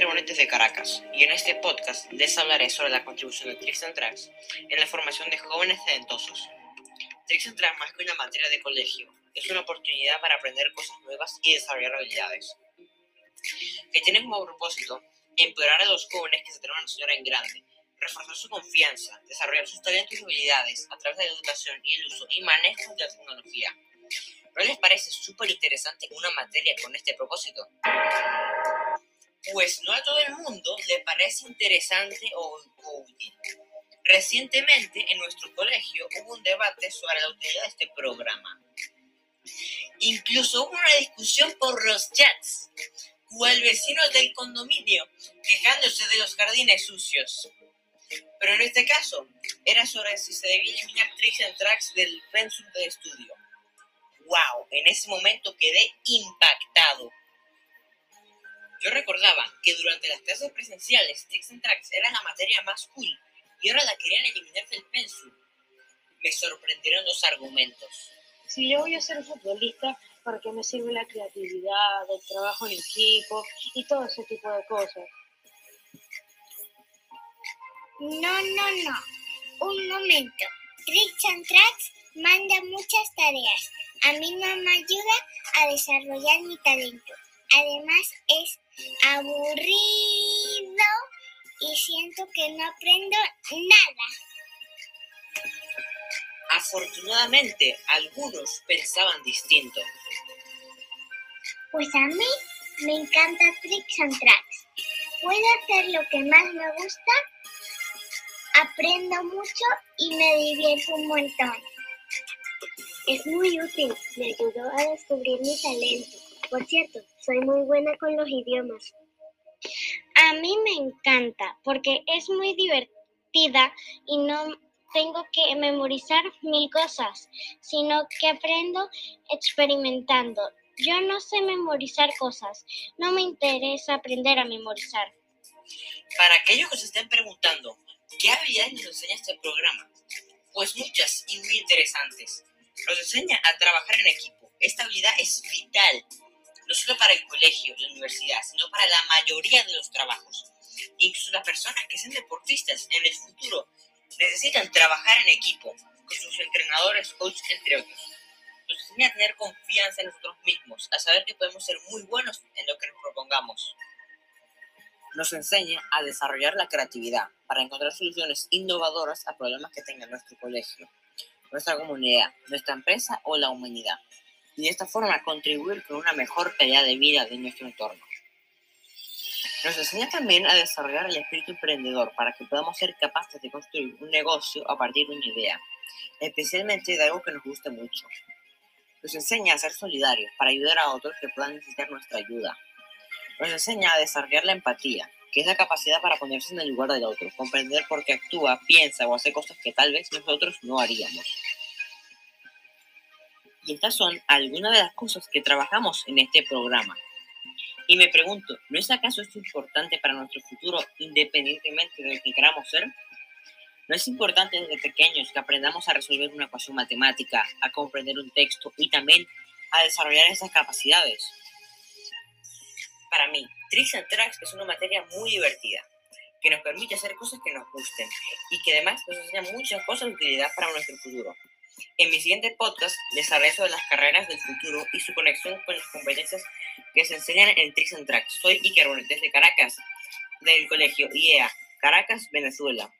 Iker Bonetes de Caracas y en este podcast les hablaré sobre la contribución de Tricks and Tracks en la formación de jóvenes talentosos. Tricks and Tracks, más que una materia de colegio, es una oportunidad para aprender cosas nuevas y desarrollar habilidades, que tienen como propósito empoderar a los jóvenes que se atrevan a soñar en grande, reforzar su confianza, desarrollar sus talentos y habilidades a través de la educación y el uso y manejo de la tecnología. ¿No les parece súper interesante una materia con este propósito? Pues no a todo el mundo le parece interesante o, útil. Recientemente en nuestro colegio hubo un debate sobre la utilidad de este programa. Incluso hubo una discusión por los chats, o el vecino del condominio quejándose de los jardines sucios. Pero en este caso, era sobre si se debía eliminar tricks and tracks del pensum de estudio. ¡Wow! En ese momento quedé impactado. Yo recordaba que durante las clases presenciales, Tricks and Tracks era la materia más cool y ahora la querían eliminar del pensum. Me sorprendieron los argumentos. Si yo voy a ser futbolista, ¿para qué me sirve la creatividad, el trabajo en equipo y todo ese tipo de cosas? No, no, no. Un momento. Tricks and Tracks manda muchas tareas. A mí no me ayuda a desarrollar mi talento. Además es aburrido y siento que no aprendo nada. Afortunadamente, algunos pensaban distinto. Pues a mí me encanta Tricks and Tracks. Puedo hacer lo que más me gusta, aprendo mucho y me divierto un montón. Es muy útil, me ayudó a descubrir mi talento. Por cierto, soy muy buena con los idiomas. A mí me encanta porque es muy divertida y no tengo que memorizar mil cosas, sino que aprendo experimentando. Yo no sé memorizar cosas, no me interesa aprender a memorizar. Para aquellos que se estén preguntando, ¿qué habilidades nos enseña este programa? Pues muchas y muy interesantes. Nos enseña a trabajar en equipo. Esta habilidad es vital, no solo para el colegio, la universidad, sino para la mayoría de los trabajos. Incluso las personas que sean deportistas en el futuro necesitan trabajar en equipo con sus entrenadores, coaches, entre otros. Nos enseña a tener confianza en nosotros mismos, a saber que podemos ser muy buenos en lo que nos propongamos. Nos enseña a desarrollar la creatividad para encontrar soluciones innovadoras a problemas que tenga nuestro colegio nuestra comunidad, nuestra empresa o la humanidad, y de esta forma contribuir con una mejor calidad de vida de nuestro entorno. Nos enseña también a desarrollar el espíritu emprendedor para que podamos ser capaces de construir un negocio a partir de una idea, especialmente de algo que nos guste mucho. Nos enseña a ser solidarios para ayudar a otros que puedan necesitar nuestra ayuda. Nos enseña a desarrollar la empatía, que es la capacidad para ponerse en el lugar del otro, comprender por qué actúa, piensa o hace cosas que tal vez nosotros no haríamos. Estas son algunas de las cosas que trabajamos en este programa. Y me pregunto, ¿no es acaso esto importante para nuestro futuro independientemente de lo que queramos ser? ¿No es importante desde pequeños que aprendamos a resolver una ecuación matemática, a comprender un texto y también a desarrollar esas capacidades? Para mí, Tricks and Tracks es una materia muy divertida, que nos permite hacer cosas que nos gusten y que además nos enseña muchas cosas de utilidad para nuestro futuro. En mi siguiente podcast les hablaré sobre las carreras del futuro y su conexión con las competencias que se enseñan en Tricks and Tracks. Soy Iker Bonet desde Caracas, del colegio IEA, Caracas, Venezuela.